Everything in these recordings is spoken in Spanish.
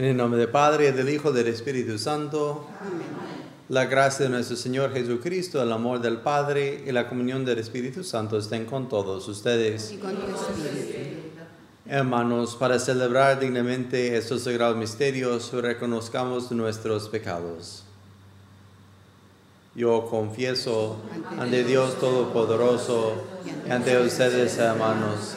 En el nombre del Padre, del Hijo, y del Espíritu Santo. La gracia de nuestro Señor Jesucristo, el amor del Padre y la comunión del Espíritu Santo estén con todos ustedes. Hermanos, para celebrar dignamente estos sagrados misterios, reconozcamos nuestros pecados. Yo confieso ante Dios Todopoderoso y ante ustedes, hermanos,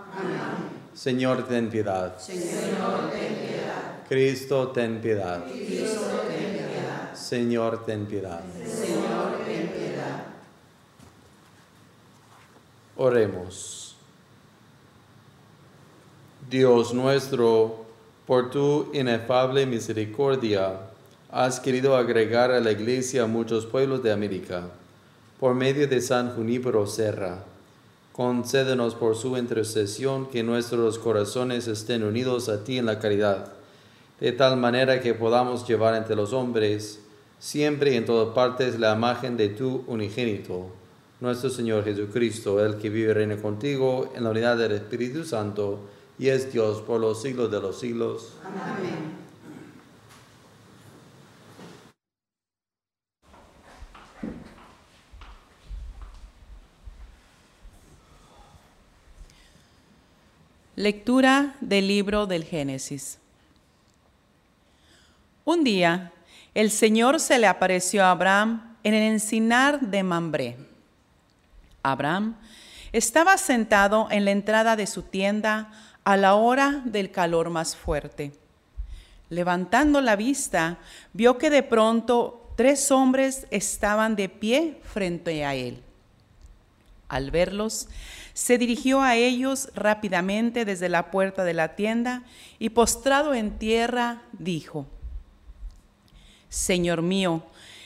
Señor, ten piedad. Señor, ten piedad. Cristo, ten piedad. Señor, ten piedad. Señor, ten piedad. Oremos. Dios nuestro, por tu inefable misericordia, has querido agregar a la iglesia muchos pueblos de América. Por medio de San Junípero Serra, concédenos por su intercesión que nuestros corazones estén unidos a ti en la caridad, de tal manera que podamos llevar entre los hombres siempre y en todas partes la imagen de tu unigénito, nuestro Señor Jesucristo, el que vive y reina contigo en la unidad del Espíritu Santo y es Dios por los siglos de los siglos. Amén. Lectura del libro del Génesis. Un día, el Señor se le apareció a Abraham en el encinar de Mambré. Abraham estaba sentado en la entrada de su tienda a la hora del calor más fuerte. Levantando la vista, vio que de pronto tres hombres estaban de pie frente a él. Al verlos, se dirigió a ellos rápidamente desde la puerta de la tienda y postrado en tierra, dijo, Señor mío,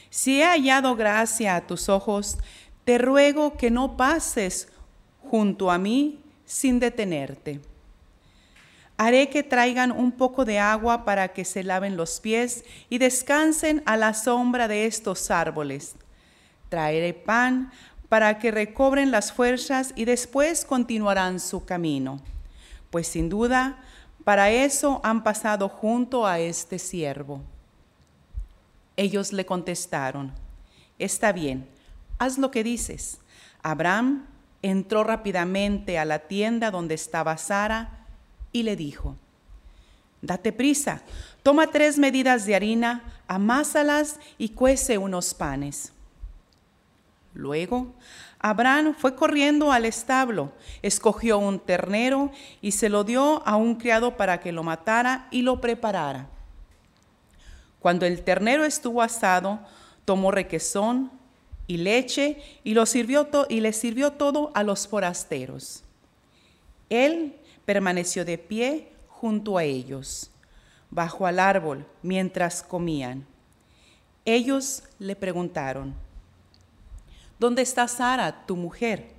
si he hallado gracia a tus ojos, te ruego que no pases junto a mí sin detenerte. Haré que traigan un poco de agua para que se laven los pies y descansen a la sombra de estos árboles. Traeré pan para que recobren las fuerzas y después continuarán su camino. Pues sin duda, para eso han pasado junto a este siervo. Ellos le contestaron, está bien, haz lo que dices. Abraham entró rápidamente a la tienda donde estaba Sara y le dijo, date prisa, toma tres medidas de harina, amásalas y cuece unos panes. Luego Abraham fue corriendo al establo, escogió un ternero y se lo dio a un criado para que lo matara y lo preparara. Cuando el ternero estuvo asado, tomó requesón y leche y, lo sirvió y le sirvió todo a los forasteros. Él permaneció de pie junto a ellos, bajo al árbol, mientras comían. Ellos le preguntaron, ¿Dónde está Sara, tu mujer?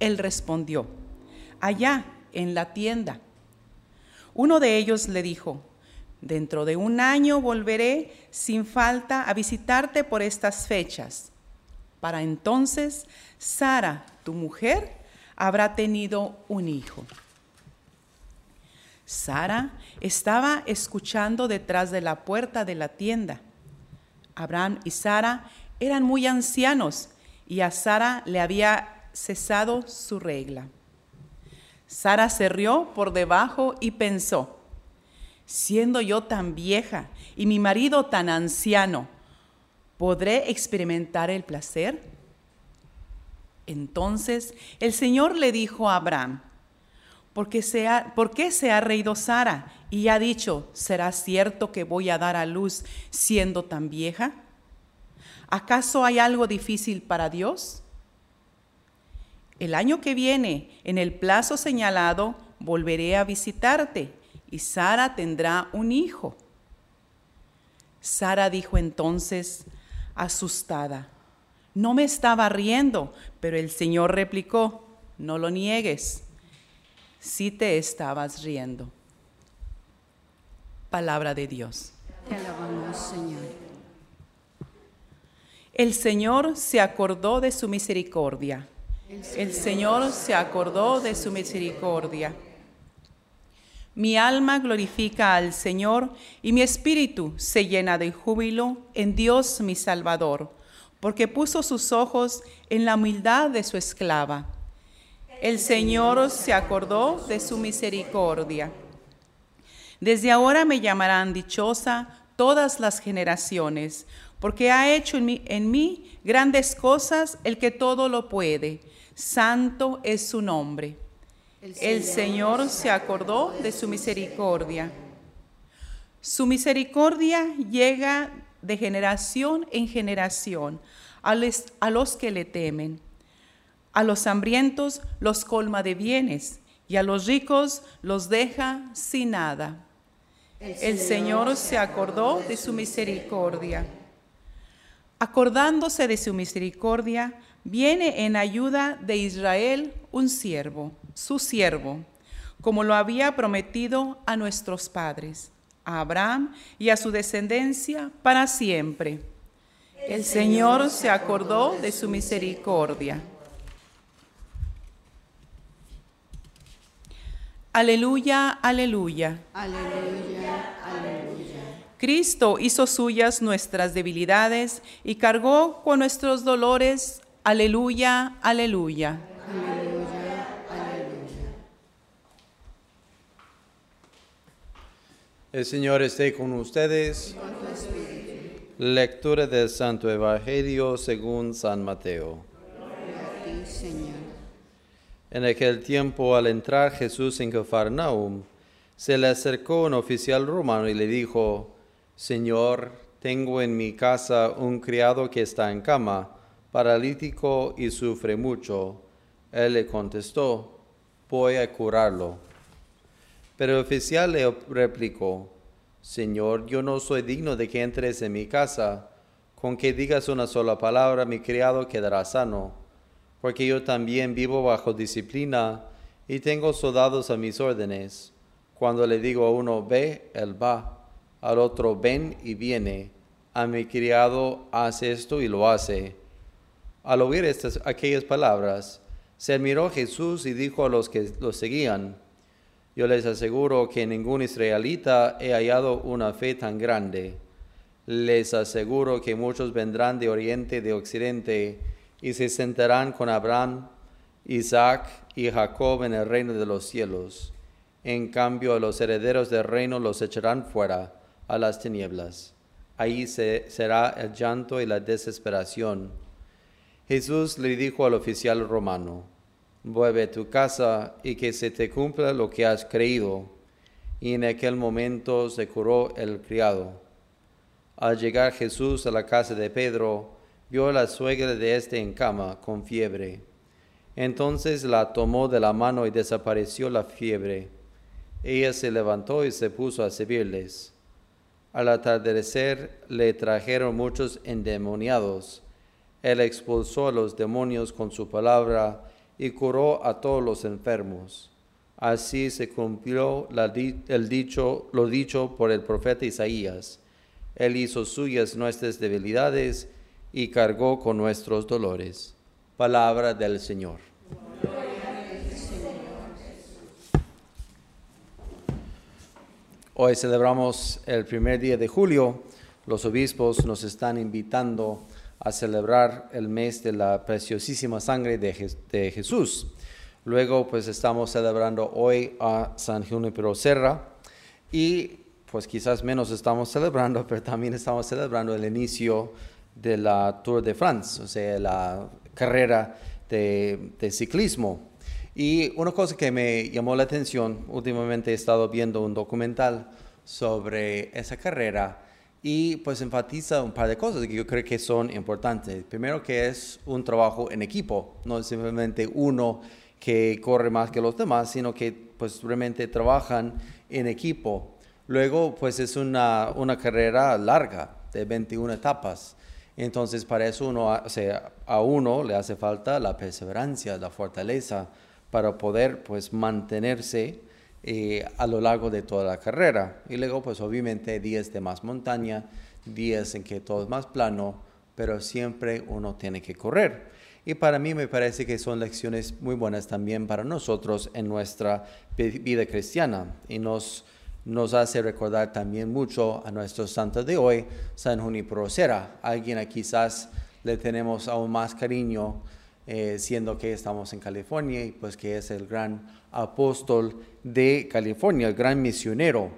Él respondió, allá, en la tienda. Uno de ellos le dijo, dentro de un año volveré sin falta a visitarte por estas fechas. Para entonces, Sara, tu mujer, habrá tenido un hijo. Sara estaba escuchando detrás de la puerta de la tienda. Abraham y Sara eran muy ancianos y a Sara le había cesado su regla. Sara se rió por debajo y pensó, siendo yo tan vieja y mi marido tan anciano, ¿podré experimentar el placer? Entonces el Señor le dijo a Abraham, ¿por qué se ha, ¿por qué se ha reído Sara y ha dicho, ¿será cierto que voy a dar a luz siendo tan vieja? ¿Acaso hay algo difícil para Dios? El año que viene, en el plazo señalado, volveré a visitarte y Sara tendrá un hijo. Sara dijo entonces, asustada, no me estaba riendo, pero el Señor replicó, no lo niegues, si te estabas riendo. Palabra de Dios. Te alabamos, Señor. El Señor se acordó de su misericordia. El Señor se acordó de su misericordia. Mi alma glorifica al Señor y mi espíritu se llena de júbilo en Dios mi Salvador, porque puso sus ojos en la humildad de su esclava. El Señor se acordó de su misericordia. Desde ahora me llamarán dichosa todas las generaciones porque ha hecho en mí, grandes cosas el que todo lo puede. Santo es su nombre. El Señor se acordó de su misericordia. Su misericordia llega de generación en generación a los que le temen. A los hambrientos los colma de bienes y a los ricos los deja sin nada. El Señor se acordó de su misericordia acordándose de su misericordia, viene en ayuda de Israel un siervo, su siervo, como lo había prometido a nuestros padres, a Abraham y a su descendencia para siempre. El Señor se acordó de su misericordia. Aleluya, aleluya. Aleluya, aleluya. Cristo hizo suyas nuestras debilidades y cargó con nuestros dolores. Aleluya, aleluya. Aleluya, aleluya. El Señor esté con ustedes. Lectura del Santo Evangelio según San Mateo. En aquel tiempo, al entrar Jesús en Cafarnaum, se le acercó un oficial romano y le dijo, Señor, tengo en mi casa un criado que está en cama, paralítico y sufre mucho. Él le contestó, voy a curarlo. Pero el oficial le replicó, Señor, yo no soy digno de que entres en mi casa. Con que digas una sola palabra, mi criado quedará sano, porque yo también vivo bajo disciplina y tengo soldados a mis órdenes. Cuando le digo a uno, ve, él va al otro ven y viene, a mi criado hace esto y lo hace. Al oír estas, aquellas palabras, se admiró Jesús y dijo a los que lo seguían, yo les aseguro que ningún israelita he hallado una fe tan grande. Les aseguro que muchos vendrán de oriente y de occidente y se sentarán con Abraham, Isaac y Jacob en el reino de los cielos. En cambio, a los herederos del reino los echarán fuera a las tinieblas. Ahí se, será el llanto y la desesperación. Jesús le dijo al oficial romano, vuelve a tu casa y que se te cumpla lo que has creído. Y en aquel momento se curó el criado. Al llegar Jesús a la casa de Pedro, vio a la suegra de éste en cama con fiebre. Entonces la tomó de la mano y desapareció la fiebre. Ella se levantó y se puso a servirles. Al atardecer le trajeron muchos endemoniados. Él expulsó a los demonios con su palabra y curó a todos los enfermos. Así se cumplió el dicho, lo dicho por el profeta Isaías. Él hizo suyas nuestras debilidades y cargó con nuestros dolores. Palabra del Señor. Hoy celebramos el primer día de julio. Los obispos nos están invitando a celebrar el mes de la preciosísima sangre de, Jesús. Luego, pues estamos celebrando hoy a San Junipero Serra y pues quizás menos estamos celebrando, pero también estamos celebrando el inicio de la Tour de France, o sea, la carrera de, de ciclismo. Y una cosa que me llamó la atención, últimamente he estado viendo un documental sobre esa carrera y pues enfatiza un par de cosas que yo creo que son importantes. Primero que es un trabajo en equipo, no es simplemente uno que corre más que los demás, sino que pues realmente trabajan en equipo. Luego pues es una, una carrera larga de 21 etapas. Entonces para eso uno, o sea, a uno le hace falta la perseverancia, la fortaleza, para poder pues mantenerse eh, a lo largo de toda la carrera. Y luego pues obviamente días de más montaña, días en que todo es más plano, pero siempre uno tiene que correr. Y para mí me parece que son lecciones muy buenas también para nosotros en nuestra vida cristiana y nos, nos hace recordar también mucho a nuestro santo de hoy, San Junipero Serra, alguien a quizás le tenemos aún más cariño eh, siendo que estamos en California y pues que es el gran apóstol de California, el gran misionero.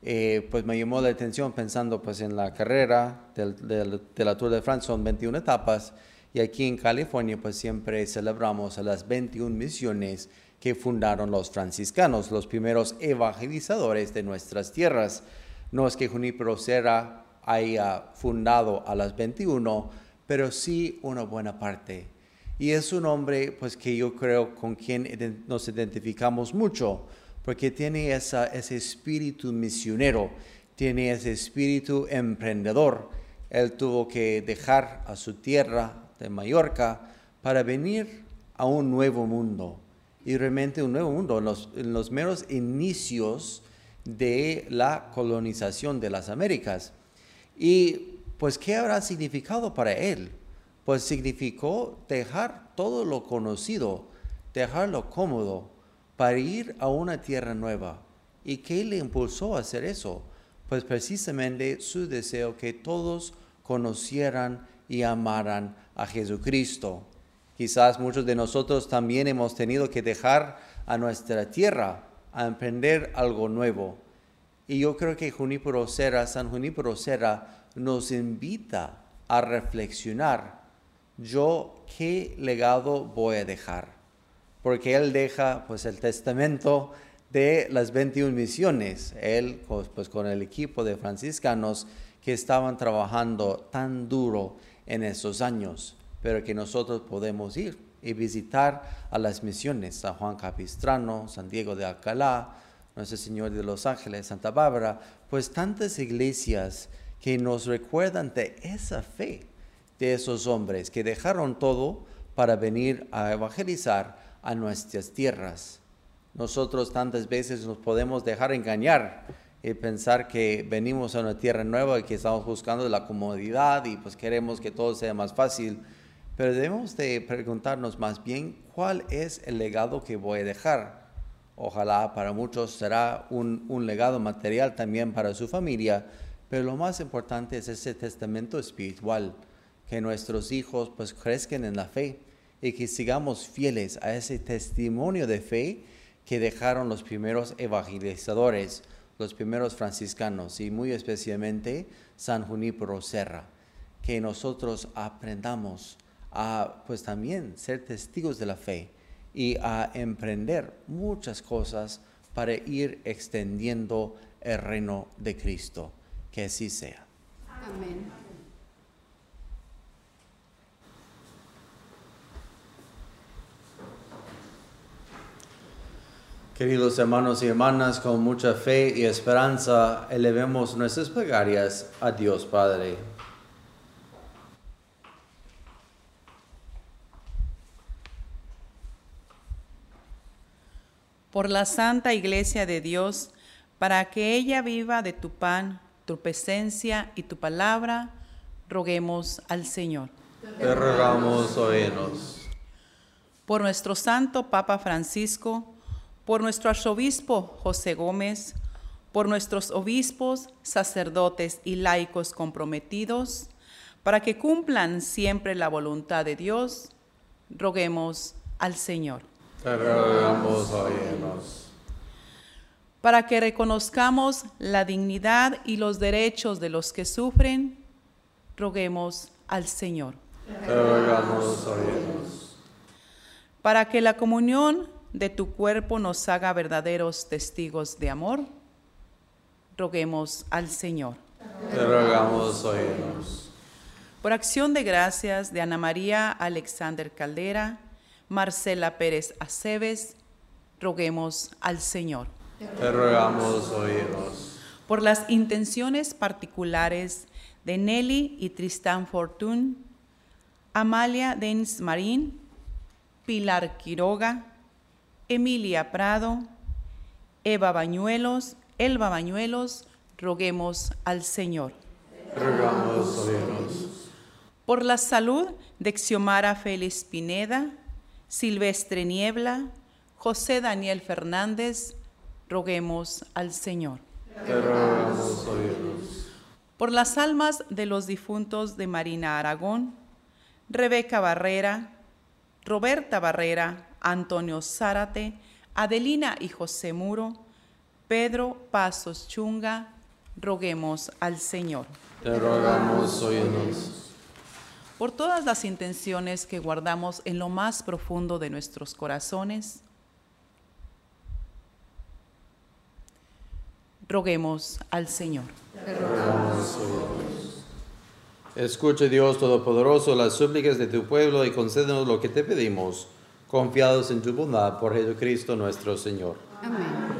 Eh, pues me llamó la atención pensando pues en la carrera de la Tour de France, son 21 etapas, y aquí en California pues siempre celebramos las 21 misiones que fundaron los franciscanos, los primeros evangelizadores de nuestras tierras. No es que Junípero Serra haya fundado a las 21, pero sí una buena parte y es un hombre pues que yo creo con quien nos identificamos mucho, porque tiene ese espíritu misionero, tiene ese espíritu emprendedor. Él tuvo que dejar a su tierra de Mallorca para venir a un nuevo mundo. Y realmente un nuevo mundo, en los, en meros inicios de la colonización de las Américas. Y pues, ¿qué habrá significado para él? Pues significó dejar todo lo conocido, dejarlo cómodo para ir a una tierra nueva. ¿Y qué le impulsó a hacer eso? Pues precisamente su deseo que todos conocieran y amaran a Jesucristo. Quizás muchos de nosotros también hemos tenido que dejar a nuestra tierra a emprender algo nuevo. Y yo creo que Junípero Serra, San Junípero Serra, nos invita a reflexionar yo qué legado voy a dejar. Porque él deja pues el testamento de las 21 misiones, él pues, con el equipo de franciscanos que estaban trabajando tan duro en esos años, pero que nosotros podemos ir y visitar a las misiones, San Juan Capistrano, San Diego de Alcalá, Nuestro Señor de los Ángeles, Santa Bárbara, pues tantas iglesias que nos recuerdan de esa fe de esos hombres que dejaron todo para venir a evangelizar a nuestras tierras. Nosotros tantas veces nos podemos dejar engañar y pensar que venimos a una tierra nueva y que estamos buscando la comodidad y pues queremos que todo sea más fácil. Pero debemos de preguntarnos más bien cuál es el legado que voy a dejar. Ojalá para muchos será un, un legado material también para su familia, pero lo más importante es ese testamento espiritual que nuestros hijos pues crezcan en la fe y que sigamos fieles a ese testimonio de fe que dejaron los primeros evangelizadores, los primeros franciscanos y muy especialmente San Junípero Serra. Que nosotros aprendamos a pues también ser testigos de la fe y a emprender muchas cosas para ir extendiendo el reino de Cristo. Que así sea. Amén. Queridos hermanos y hermanas, con mucha fe y esperanza, elevemos nuestras plegarias a Dios Padre. por la Santa Iglesia de Dios, para que ella viva de tu pan, tu presencia y tu palabra, roguemos al Señor. Te rogamos, oínos. Por nuestro Santo Papa Francisco, por nuestro arzobispo José Gómez, por nuestros obispos, sacerdotes y laicos comprometidos, para que cumplan siempre la voluntad de Dios, roguemos al Señor. Te rogamos, para que reconozcamos la dignidad y los derechos de los que sufren, roguemos al Señor. Te rogamos. Para que la comunión de tu cuerpo nos haga verdaderos testigos de amor, roguemos al Señor. Te rogamos, oínos. Por acción de gracias de Ana María Alexander Caldera, Marcela Pérez Aceves, roguemos al Señor. Te rogamos, oínos. por las intenciones particulares de Nelly y Tristán Fortún, Amalia Dens Marín, Pilar Quiroga, Emilia Prado, Eva Bañuelos, Elba Bañuelos, roguemos al Señor. Rogamos, oínos. Por la salud de Xiomara Félix Pineda, Silvestre Niebla, José Daniel Fernández, roguemos al Señor. Oínos. por las almas de los difuntos de Marina Aragón, Rebeca Barrera, Roberta Barrera, Antonio Zárate, Adelina y José Muro, Pedro Pasos Chunga, roguemos al Señor. Te rogamos. Por todas las intenciones que guardamos en lo más profundo de nuestros corazones, roguemos al Señor. Escuche Dios Todopoderoso las súplicas de tu pueblo y concédenos lo que te pedimos, confiados en tu bondad por Jesucristo nuestro Señor. Amén.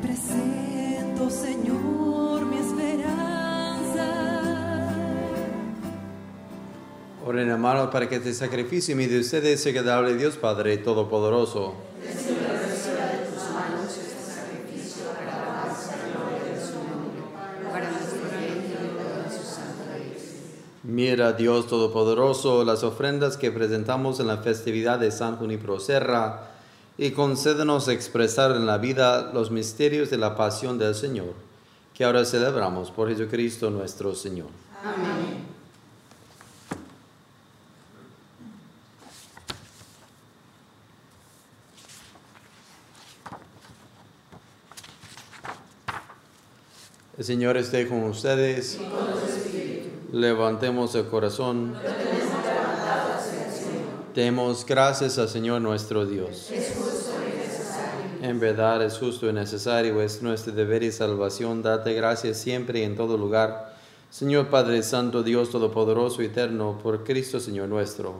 Presento, Señor, mi esperanza. Oren hermanos para que este sacrificio mi de ustedes sea agradable Dios Padre Todopoderoso. Y Mira Dios Todopoderoso las ofrendas que presentamos en la festividad de San Junipero Serra y concédenos expresar en la vida los misterios de la pasión del Señor, que ahora celebramos por Jesucristo nuestro Señor. Amén. El Señor esté con ustedes. Levantemos el corazón. Demos gracias al Señor nuestro Dios. En verdad es justo y necesario, es nuestro deber y salvación darte gracias siempre y en todo lugar. Señor Padre Santo, Dios Todopoderoso y Eterno, por Cristo Señor nuestro.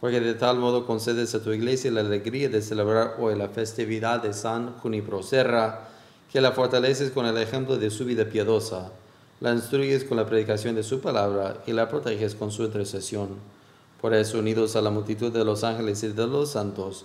Porque de tal modo concedes a tu iglesia la alegría de celebrar hoy la festividad de San Junipero Serra, que la fortaleces con el ejemplo de su vida piadosa, la instruyes con la predicación de su palabra y la proteges con su intercesión. Por eso, unidos a la multitud de los ángeles y de los santos,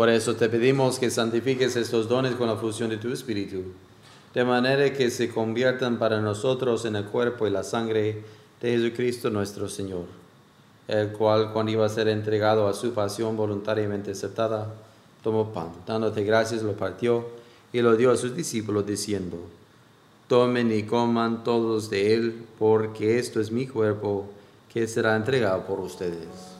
Por eso te pedimos que santifiques estos dones con la fusión de tu Espíritu, de manera que se conviertan para nosotros en el cuerpo y la sangre de Jesucristo nuestro Señor, el cual cuando iba a ser entregado a su pasión voluntariamente aceptada, tomó pan, dándote gracias, lo partió y lo dio a sus discípulos diciendo, Tomen y coman todos de él, porque esto es mi cuerpo que será entregado por ustedes.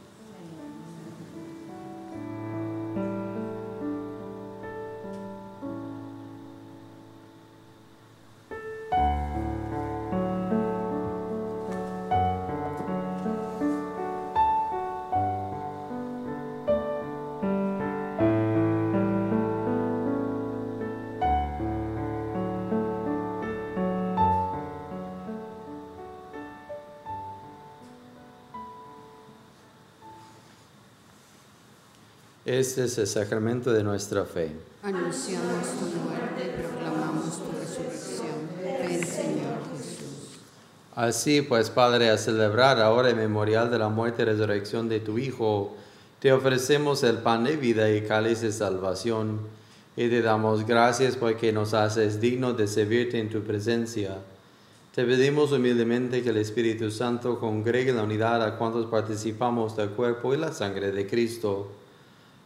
Este es el sacramento de nuestra fe. Anunciamos tu muerte, proclamamos tu resurrección. Ven, Señor Jesús. Así pues, Padre, a celebrar ahora el memorial de la muerte y resurrección de tu Hijo, te ofrecemos el pan de vida y cáliz de salvación, y te damos gracias porque nos haces dignos de servirte en tu presencia. Te pedimos humildemente que el Espíritu Santo congregue la unidad a cuantos participamos del cuerpo y la sangre de Cristo.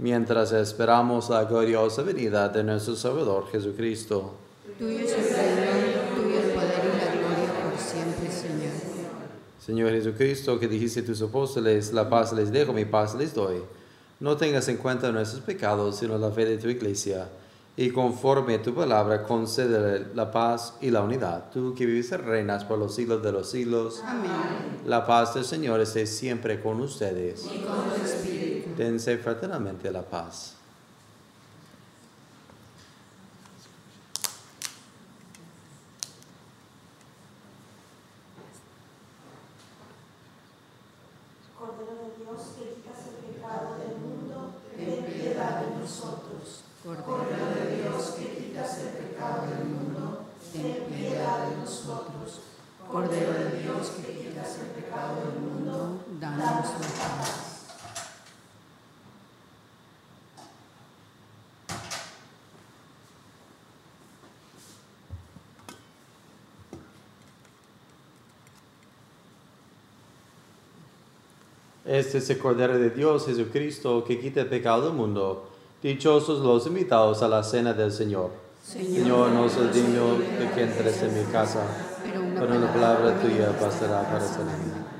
mientras esperamos la gloriosa venida de nuestro Salvador Jesucristo. Tuyo es el reino, tuyo el poder y la gloria por siempre, Señor. Señor Jesucristo, que dijiste a tus apóstoles, la paz les dejo, mi paz les doy. No tengas en cuenta nuestros pecados, sino la fe de tu iglesia. Y conforme a tu palabra, concédele la paz y la unidad. Tú que vives y reinas por los siglos de los siglos. Amén. La paz del Señor esté siempre con ustedes. Y con tu espíritu. Dense fraternalmente la paz. Cordero de Dios que quitas el pecado del mundo, ten piedad de nosotros. Cordero de Dios que quitas el pecado del mundo, ten piedad de nosotros. Cordero de Dios que quitas el pecado del mundo, danos la paz. Este es el Cordero de Dios, Jesucristo, que quita el pecado del mundo. Dichosos los invitados a la cena del Señor. Señor, no soy digno de que entres en mi casa, Pero una palabra tuya bastará para sanarme.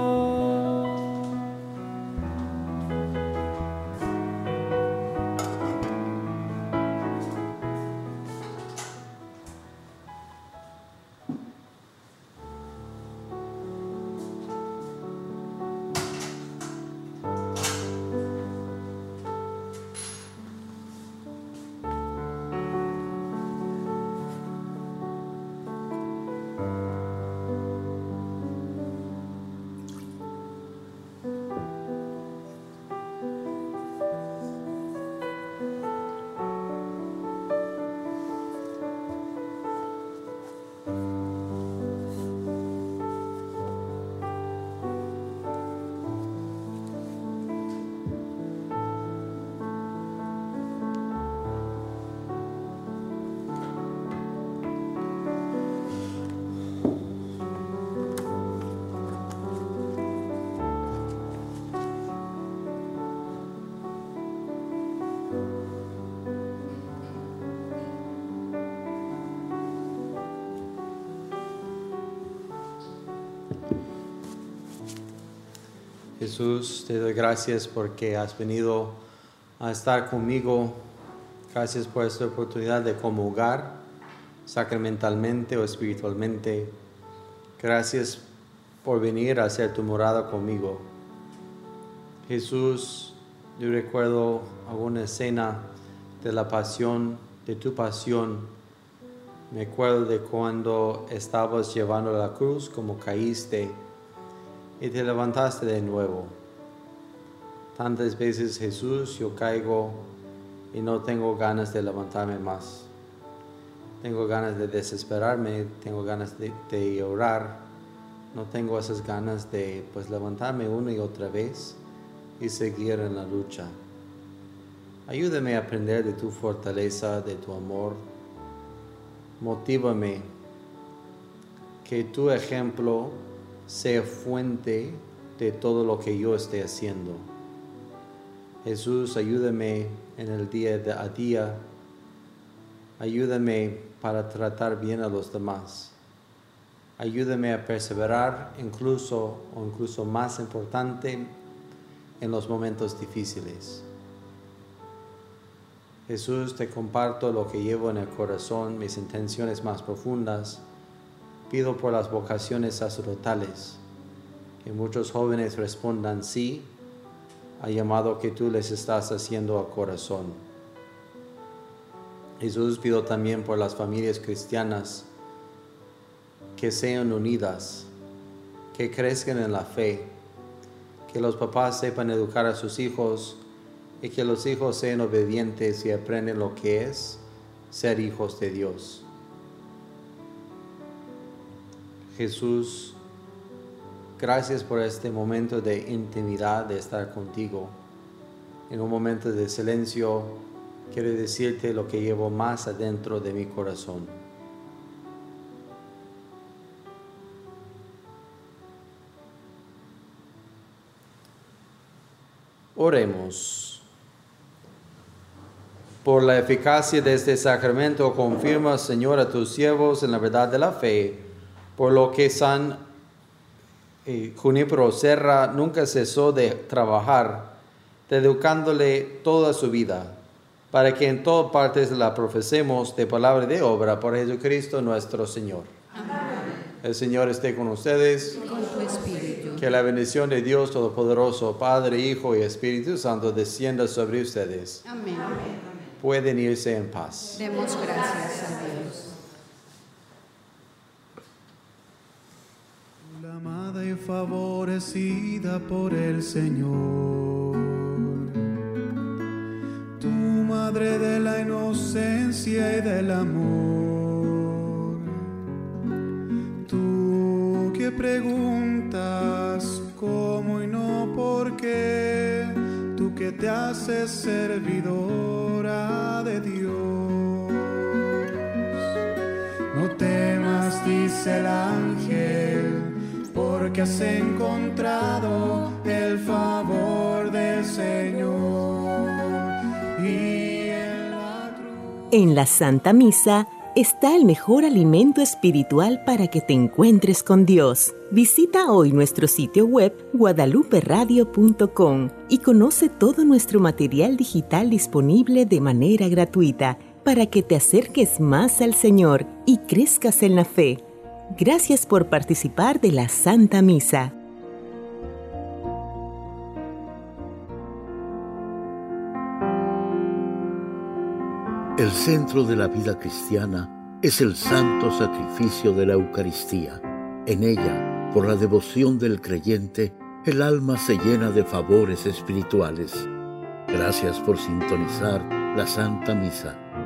Jesús, te doy gracias porque has venido a estar conmigo. Gracias por esta oportunidad de comulgar sacramentalmente o espiritualmente. Gracias por venir a hacer tu morada conmigo. Jesús, yo recuerdo alguna escena de la pasión, de tu pasión. Me acuerdo de cuando estabas llevando la cruz, como caíste y te levantaste de nuevo. Tantas veces Jesús yo caigo y no tengo ganas de levantarme más. Tengo ganas de desesperarme, tengo ganas de, llorar. No tengo esas ganas de pues levantarme una y otra vez y seguir en la lucha. Ayúdame a aprender de tu fortaleza, de tu amor. Motívame que tu ejemplo sea fuente de todo lo que yo esté haciendo. Jesús, ayúdame en el día a día. Ayúdame para tratar bien a los demás. Ayúdame a perseverar incluso o incluso más importante en los momentos difíciles. Jesús, te comparto lo que llevo en el corazón, mis intenciones más profundas. Pido por las vocaciones sacerdotales, que muchos jóvenes respondan sí al llamado que tú les estás haciendo a corazón. Jesús, pido también por las familias cristianas que sean unidas, que crezcan en la fe, que los papás sepan educar a sus hijos y que los hijos sean obedientes y aprendan lo que es ser hijos de Dios. Jesús, gracias por este momento de intimidad, de estar contigo. En un momento de silencio, quiero decirte lo que llevo más adentro de mi corazón. Oremos. Por la eficacia de este sacramento, confirma, Señor, a tus siervos en la verdad de la fe, por lo que San eh, Junípero Serra nunca cesó de trabajar, educándole toda su vida, para que en todas partes la profesemos de palabra y de obra por Jesucristo nuestro Señor. El Señor esté con ustedes. Con tu espíritu. Que la bendición de Dios Todopoderoso, Padre, Hijo y Espíritu Santo descienda sobre ustedes. Amén. Pueden irse en paz. Demos gracias a Dios. Amada y favorecida por el Señor, tu madre de la inocencia y del amor, tú que preguntas cómo y no por qué, tú que te haces servidora de Dios. No temas, dice el ángel, porque has encontrado el favor del Señor. Y en la. En la Santa Misa está el mejor alimento espiritual para que te encuentres con Dios. Visita hoy nuestro sitio web guadaluperadio.com y conoce todo nuestro material digital disponible de manera gratuita para que te acerques más al Señor y crezcas en la fe. Gracias por participar de la Santa Misa. El centro de la vida cristiana es el santo sacrificio de la Eucaristía. En ella, por la devoción del creyente, el alma se llena de favores espirituales. Gracias por sintonizar la Santa Misa.